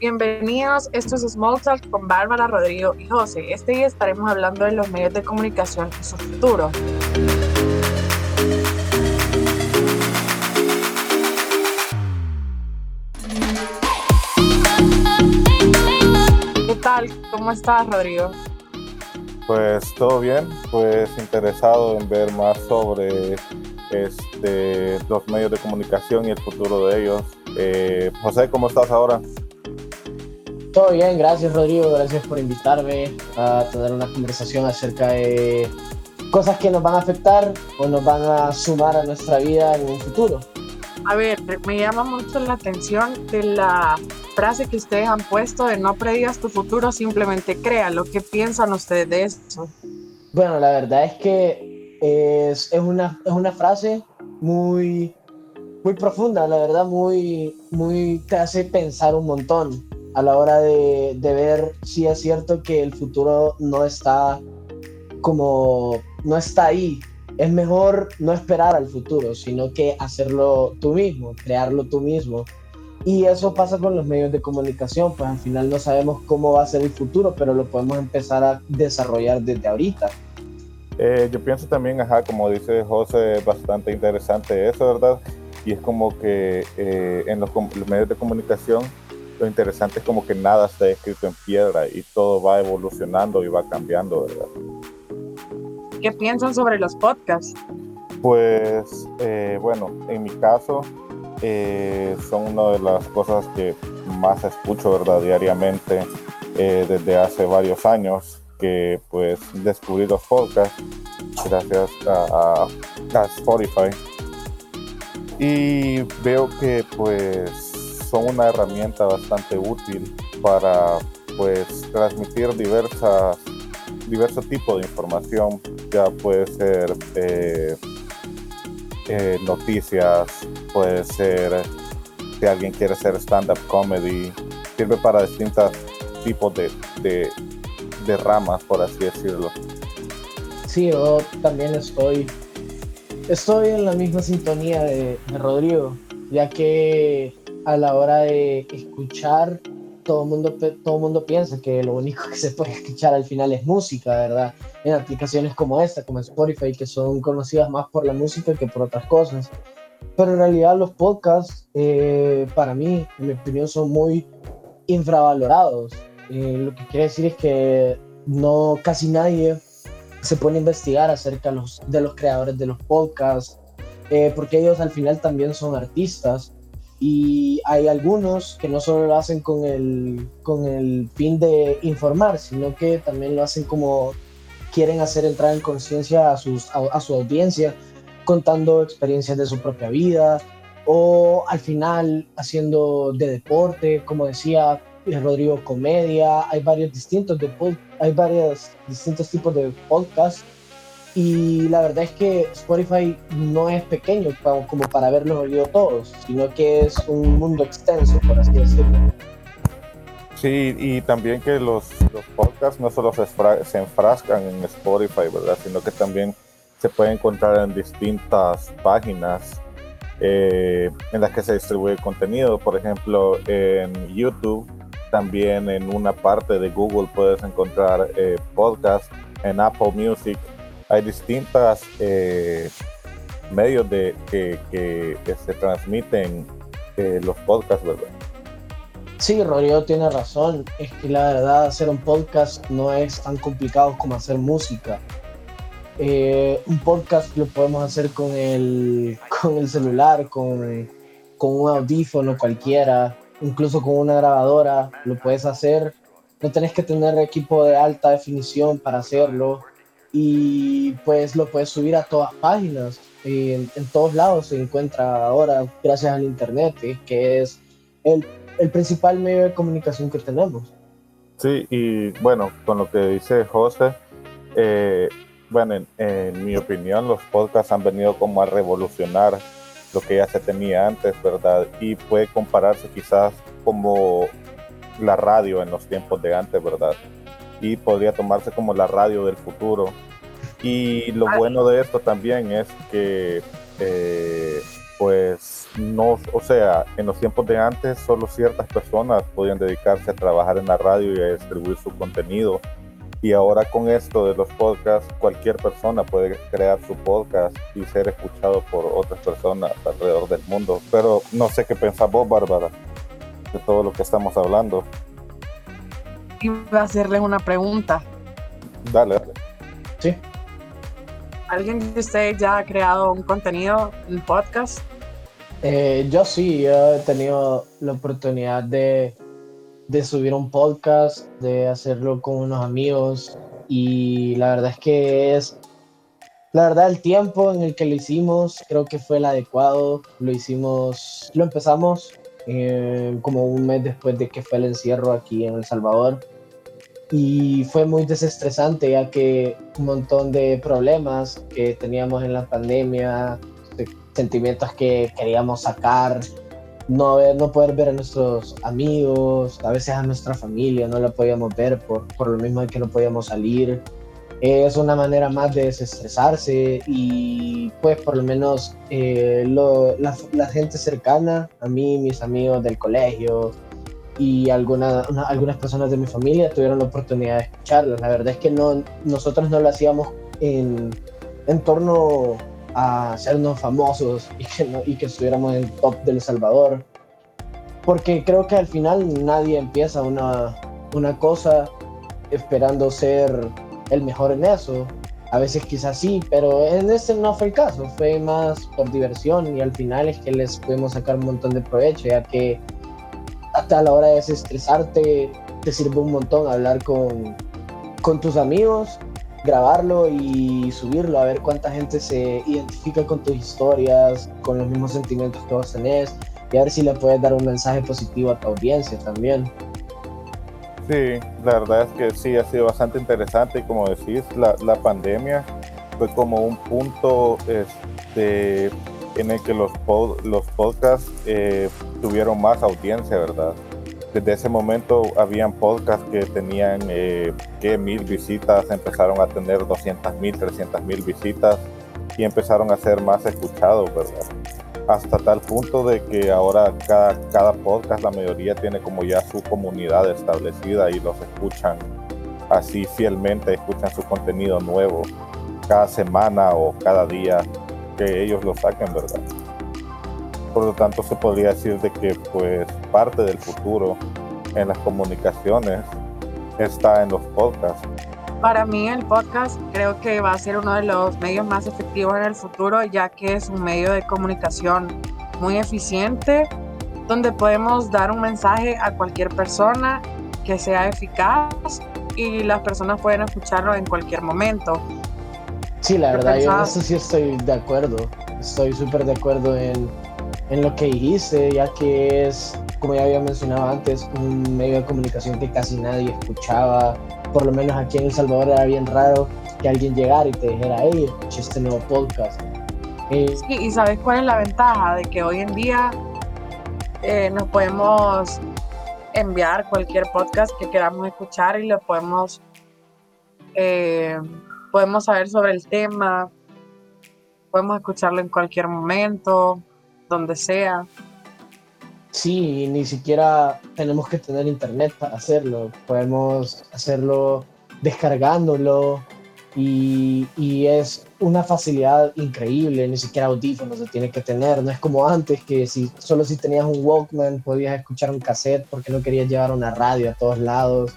Bienvenidos, esto es Small Talk con Bárbara, Rodrigo y José. Este día estaremos hablando de los medios de comunicación y su futuro. ¿Qué tal? ¿Cómo estás, Rodrigo? Pues todo bien, pues interesado en ver más sobre este, los medios de comunicación y el futuro de ellos. Eh, José, ¿cómo estás ahora? Todo bien, gracias Rodrigo, gracias por invitarme a tener una conversación acerca de cosas que nos van a afectar o nos van a sumar a nuestra vida en un futuro. A ver, me llama mucho la atención de la frase que ustedes han puesto de no predigas tu futuro, simplemente créalo. ¿Qué piensan ustedes de eso? Bueno, la verdad es que es, es, una, es una frase muy, muy profunda, la verdad, muy, muy, te hace pensar un montón a la hora de, de, ver si es cierto que el futuro no está como, no está ahí. Es mejor no esperar al futuro, sino que hacerlo tú mismo, crearlo tú mismo. Y eso pasa con los medios de comunicación, pues al final no sabemos cómo va a ser el futuro, pero lo podemos empezar a desarrollar desde ahorita. Eh, yo pienso también, ajá, como dice José, bastante interesante eso, ¿verdad? Y es como que eh, en los, los medios de comunicación lo interesante es como que nada está escrito en piedra y todo va evolucionando y va cambiando, ¿verdad? ¿Qué piensan sobre los podcasts? Pues eh, bueno, en mi caso eh, son una de las cosas que más escucho, ¿verdad? Diariamente eh, desde hace varios años que pues descubrí los podcasts gracias a, a Spotify y veo que pues son una herramienta bastante útil para pues transmitir diversas diversos tipos de información ya puede ser eh, eh, noticias puede ser si alguien quiere hacer stand-up comedy sirve para distintos tipos de, de, de ramas por así decirlo. Sí yo también estoy estoy en la misma sintonía de, de Rodrigo ya que a la hora de escuchar, todo mundo, todo mundo piensa que lo único que se puede escuchar al final es música, ¿verdad? En aplicaciones como esta, como Spotify, que son conocidas más por la música que por otras cosas. Pero en realidad los podcasts, eh, para mí, en mi opinión, son muy infravalorados. Eh, lo que quiere decir es que no casi nadie se pone a investigar acerca de los creadores de los podcasts, eh, porque ellos al final también son artistas y hay algunos que no solo lo hacen con el, con el fin de informar, sino que también lo hacen como quieren hacer entrar en conciencia a, sus, a, su audiencia, contando experiencias de su propia vida o al final haciendo de deporte, como decía Rodrigo, comedia, hay varios distintos, de, hay varios distintos tipos de podcasts y la verdad es que Spotify no es pequeño como para haberlos oído todos, sino que es un mundo extenso, por así decirlo. Sí, y también que los, los podcasts no solo se, enfrascan en Spotify, ¿verdad? Sino que también se pueden encontrar en distintas páginas eh, en las que se distribuye contenido. Por ejemplo, en YouTube, también en una parte de Google puedes encontrar eh, podcasts, en Apple Music hay distintas eh, medios de que, se transmiten eh, los podcasts, ¿verdad? Sí, Rodrigo tiene razón. Es que la verdad hacer un podcast no es tan complicado como hacer música. Eh, un podcast lo podemos hacer con el, con el celular, con, con un audífono cualquiera, incluso con una grabadora, lo puedes hacer. No tenés que tener equipo de alta definición para hacerlo y pues lo puedes subir a todas páginas. En, todos lados se encuentra ahora gracias al Internet, que es el, el, principal medio de comunicación que tenemos. Sí, y bueno, con lo que dice José, eh, bueno, en, en, mi opinión los podcasts han venido como a revolucionar lo que ya se tenía antes, ¿verdad? Y puede compararse quizás como la radio en los tiempos de antes, ¿verdad? Y podría tomarse como la radio del futuro. Y lo bueno de esto también es que eh, pues no, o sea, en los tiempos de antes solo ciertas personas podían dedicarse a trabajar en la radio y a distribuir su contenido. Y ahora con esto de los podcasts, cualquier persona puede crear su podcast y ser escuchado por otras personas alrededor del mundo. Pero no sé qué pensás vos, Bárbara, de todo lo que estamos hablando. Iba a hacerle una pregunta. Dale, dale. Sí. ¿Alguien de ustedes ya ha creado un contenido en podcast? Eh, yo sí, yo he tenido la oportunidad de, de subir un podcast, de hacerlo con unos amigos y la verdad es que es, la verdad el tiempo en el que lo hicimos creo que fue el adecuado, lo hicimos, lo empezamos eh, como un mes después de que fue el encierro aquí en El Salvador y fue muy desestresante ya que un montón de problemas que teníamos en la pandemia, sentimientos que queríamos sacar, no, ver, no poder ver a nuestros amigos, a veces a nuestra familia, no la podíamos ver por, por lo mismo que no podíamos salir. Es una manera más de desestresarse y pues por lo menos eh, lo, la, gente cercana, a mí, mis amigos del colegio y alguna, una, algunas personas de mi familia tuvieron la oportunidad de escucharlas. La verdad es que no, nosotros no lo hacíamos en, en torno a hacernos famosos y que, y que estuviéramos en el top del Salvador. Porque creo que al final nadie empieza una, una cosa esperando ser el mejor en eso. A veces quizás sí, pero en este no fue el caso. Fue más por diversión y al final es que les pudimos sacar un montón de provecho, ya que hasta a la hora de desestresarte te sirve un montón hablar con, con tus amigos grabarlo y subirlo, a ver cuánta gente se identifica con tus historias, con los mismos sentimientos que vos tenés, y a ver si le puedes dar un mensaje positivo a tu audiencia también. Sí, la verdad es que sí, ha sido bastante interesante y como decís, la, la pandemia fue como un punto este, en el que los, pod, los podcasts eh, tuvieron más audiencia, ¿verdad? desde ese momento habían podcasts que tenían eh, que mil visitas, empezaron a tener 200 mil, 300 mil visitas y empezaron a ser más escuchados, ¿verdad? Hasta tal punto de que ahora cada, cada podcast, la mayoría tiene como ya su comunidad establecida y los escuchan así fielmente, escuchan su contenido nuevo cada semana o cada día que ellos lo saquen, ¿verdad? por lo tanto se podría decir de que pues parte del futuro en las comunicaciones está en los podcasts. Para mí el podcast creo que va a ser uno de los medios más efectivos en el futuro ya que es un medio de comunicación muy eficiente donde podemos dar un mensaje a cualquier persona que sea eficaz y las personas pueden escucharlo en cualquier momento. Sí, la verdad, yo en eso sí estoy de acuerdo. Estoy súper de acuerdo en en lo que dijiste, ya que es, como ya había mencionado antes, un medio de comunicación que casi nadie escuchaba. Por lo menos aquí en El Salvador era bien raro que alguien llegara y te dijera, hey, escuché este nuevo podcast. Eh, sí, y sabes cuál es la ventaja de que hoy en día eh, nos podemos enviar cualquier podcast que queramos escuchar y lo podemos eh, podemos saber sobre el tema, podemos escucharlo en cualquier momento, donde sea. Sí, ni siquiera tenemos que tener internet para hacerlo. Podemos hacerlo descargándolo y, es una facilidad increíble. Ni siquiera audífonos se tiene que tener. No es como antes que si solo si tenías un Walkman podías escuchar un cassette porque no querías llevar una radio a todos lados.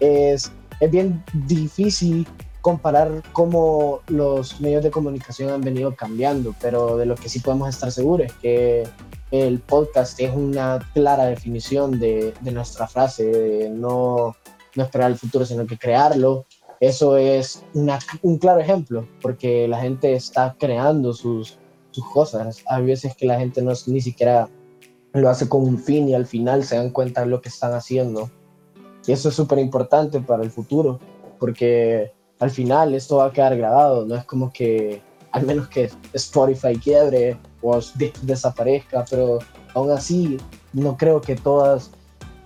Es, es bien difícil comparar cómo los medios de comunicación han venido cambiando, pero de lo que sí podemos estar seguros es que el podcast es una clara definición de, de nuestra frase, no, no esperar el futuro, sino que crearlo. Eso es una, un claro ejemplo, porque la gente está creando sus, sus cosas. Hay veces que la gente no ni siquiera lo hace con un fin y al final se dan cuenta de lo que están haciendo. Y eso es súper importante para el futuro, porque al final esto va a quedar grabado, no es como que, al menos que Spotify quiebre o desaparezca, pero aún así no creo que todas,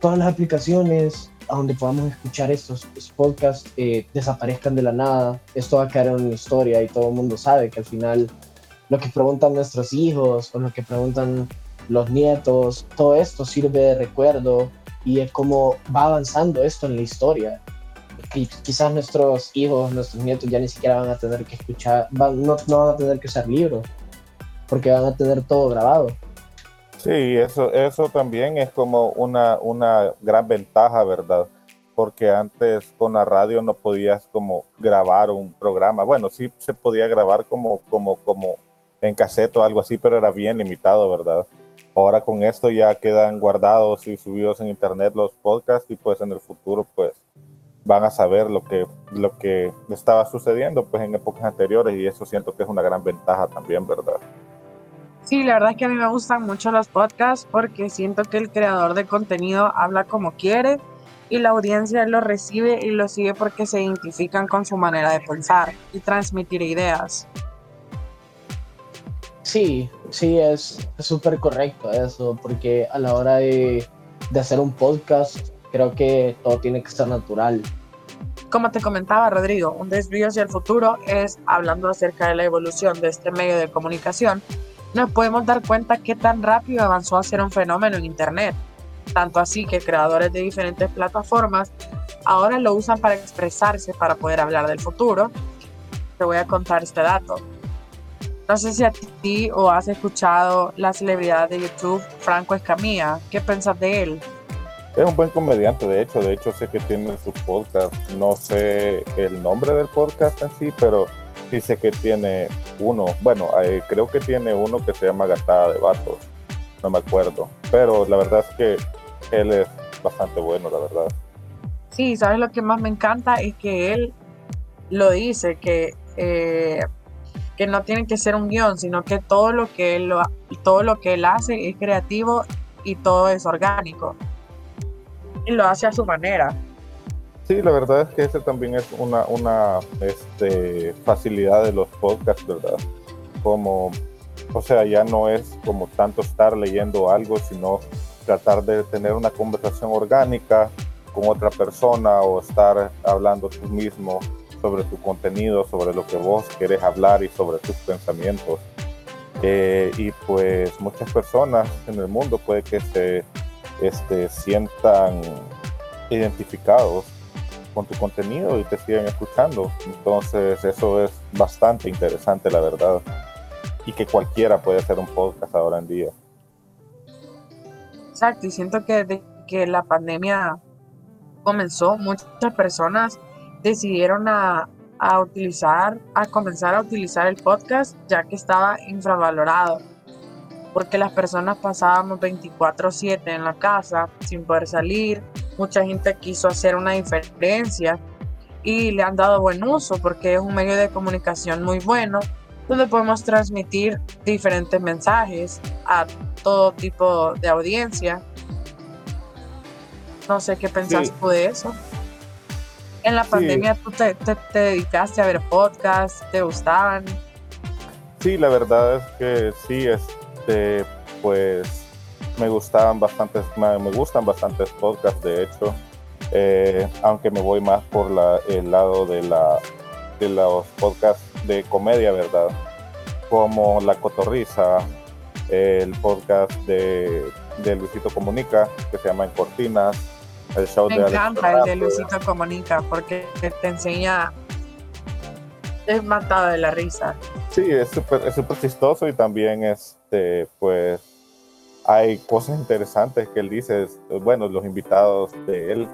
todas las aplicaciones donde podamos escuchar estos, podcasts eh, desaparezcan de la nada. Esto va a quedar en una historia y todo el mundo sabe que al final lo que preguntan nuestros hijos o lo que preguntan los nietos, todo esto sirve de recuerdo y es como va avanzando esto en la historia. Y quizás nuestros hijos, nuestros nietos ya ni siquiera van a tener que escuchar, no, no van a tener que usar libros, porque van a tener todo grabado. Sí, eso, eso también es como una, una gran ventaja, ¿verdad? Porque antes con la radio no podías como grabar un programa. Bueno, sí se podía grabar como, como, como en cassette o algo así, pero era bien limitado, ¿verdad? Ahora con esto ya quedan guardados y subidos en internet los podcasts y pues en el futuro pues van a saber lo que, lo que estaba sucediendo pues en épocas anteriores y eso siento que es una gran ventaja también, ¿verdad? Sí, la verdad es que a mí me gustan mucho los podcasts porque siento que el creador de contenido habla como quiere y la audiencia lo recibe y lo sigue porque se identifican con su manera de pensar y transmitir ideas. Sí, sí, es súper correcto eso, porque a la hora de, de hacer un podcast creo que todo tiene que ser natural. Como te comentaba Rodrigo, un desvío hacia el futuro es hablando acerca de la evolución de este medio de comunicación nos podemos dar cuenta qué tan rápido avanzó a ser un fenómeno en Internet. Tanto así que creadores de diferentes plataformas ahora lo usan para expresarse, para poder hablar del futuro. Te voy a contar este dato. No sé si a ti o has escuchado la celebridad de YouTube, Franco Escamilla. ¿Qué pensás de él? Es un buen comediante, de hecho. De hecho, sé que tiene su podcast. No sé el nombre del podcast en sí, pero dice que tiene uno, bueno, creo que tiene uno que se llama Gatada de Vatos, no me acuerdo, pero la verdad es que él es bastante bueno, la verdad. Sí, ¿sabes lo que más me encanta? Es que él lo dice, que, eh, que no tiene que ser un guion, sino que todo lo que, él, todo lo que él hace es creativo y todo es orgánico. Y lo hace a su manera. Sí, la verdad es que ese también es una, una este, facilidad de los podcasts, ¿verdad? Como, o sea, ya no es como tanto estar leyendo algo, sino tratar de tener una conversación orgánica con otra persona o estar hablando tú mismo sobre tu contenido, sobre lo que vos querés hablar y sobre tus pensamientos. Eh, y pues muchas personas en el mundo puede que se este, sientan identificados con tu contenido y te siguen escuchando. Entonces eso es bastante interesante, la verdad. Y que cualquiera puede hacer un podcast ahora en día. Exacto, y siento que desde que la pandemia comenzó, muchas personas decidieron a, a utilizar, a comenzar a utilizar el podcast ya que estaba infravalorado porque las personas pasábamos 24/7 en la casa sin poder salir, mucha gente quiso hacer una diferencia y le han dado buen uso porque es un medio de comunicación muy bueno donde podemos transmitir diferentes mensajes a todo tipo de audiencia. No sé qué pensás de eso. En la pandemia tú te, te, dedicaste a ver podcasts, ¿te gustaban? Sí, la verdad es que sí, este, pues me gustaban bastantes, me, gustan bastantes podcasts, de hecho, eh, aunque me voy más por la, el lado de, la, de los podcasts de comedia, ¿verdad? Como La Cotorriza, el podcast de, de Luisito Comunica, que se llama En Cortinas, el show me de encanta el de Luisito Comunica, porque te enseña, es matado de la risa. Sí, es súper es super chistoso y también, este, pues, hay cosas interesantes que él dice. Bueno, los invitados de él,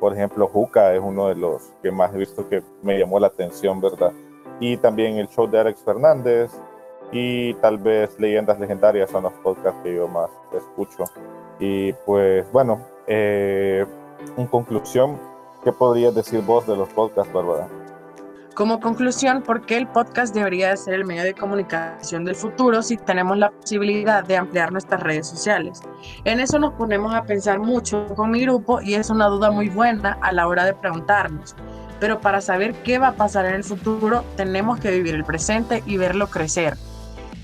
por ejemplo, Juca es uno de los que más he visto que me llamó la atención, ¿verdad? Y también el show de Alex Fernández y tal vez Leyendas Legendarias son los podcasts que yo más escucho. Y pues bueno, eh, en conclusión, ¿qué podrías decir vos de los podcasts, Bárbara? Como conclusión, ¿por qué el podcast debería ser el medio de comunicación del futuro si tenemos la posibilidad de ampliar nuestras redes sociales? En eso nos ponemos a pensar mucho con mi grupo y es una duda muy buena a la hora de preguntarnos. Pero para saber qué va a pasar en el futuro, tenemos que vivir el presente y verlo crecer.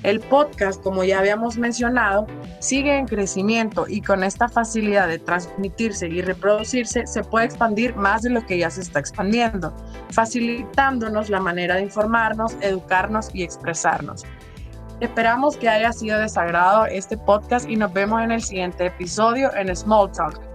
El podcast, como ya habíamos mencionado, sigue en crecimiento y con esta facilidad de transmitirse y reproducirse se puede expandir más de lo que ya se está expandiendo, facilitándonos la manera de informarnos, educarnos y expresarnos. Esperamos que haya sido de este podcast y nos vemos en el siguiente episodio en Small Talk.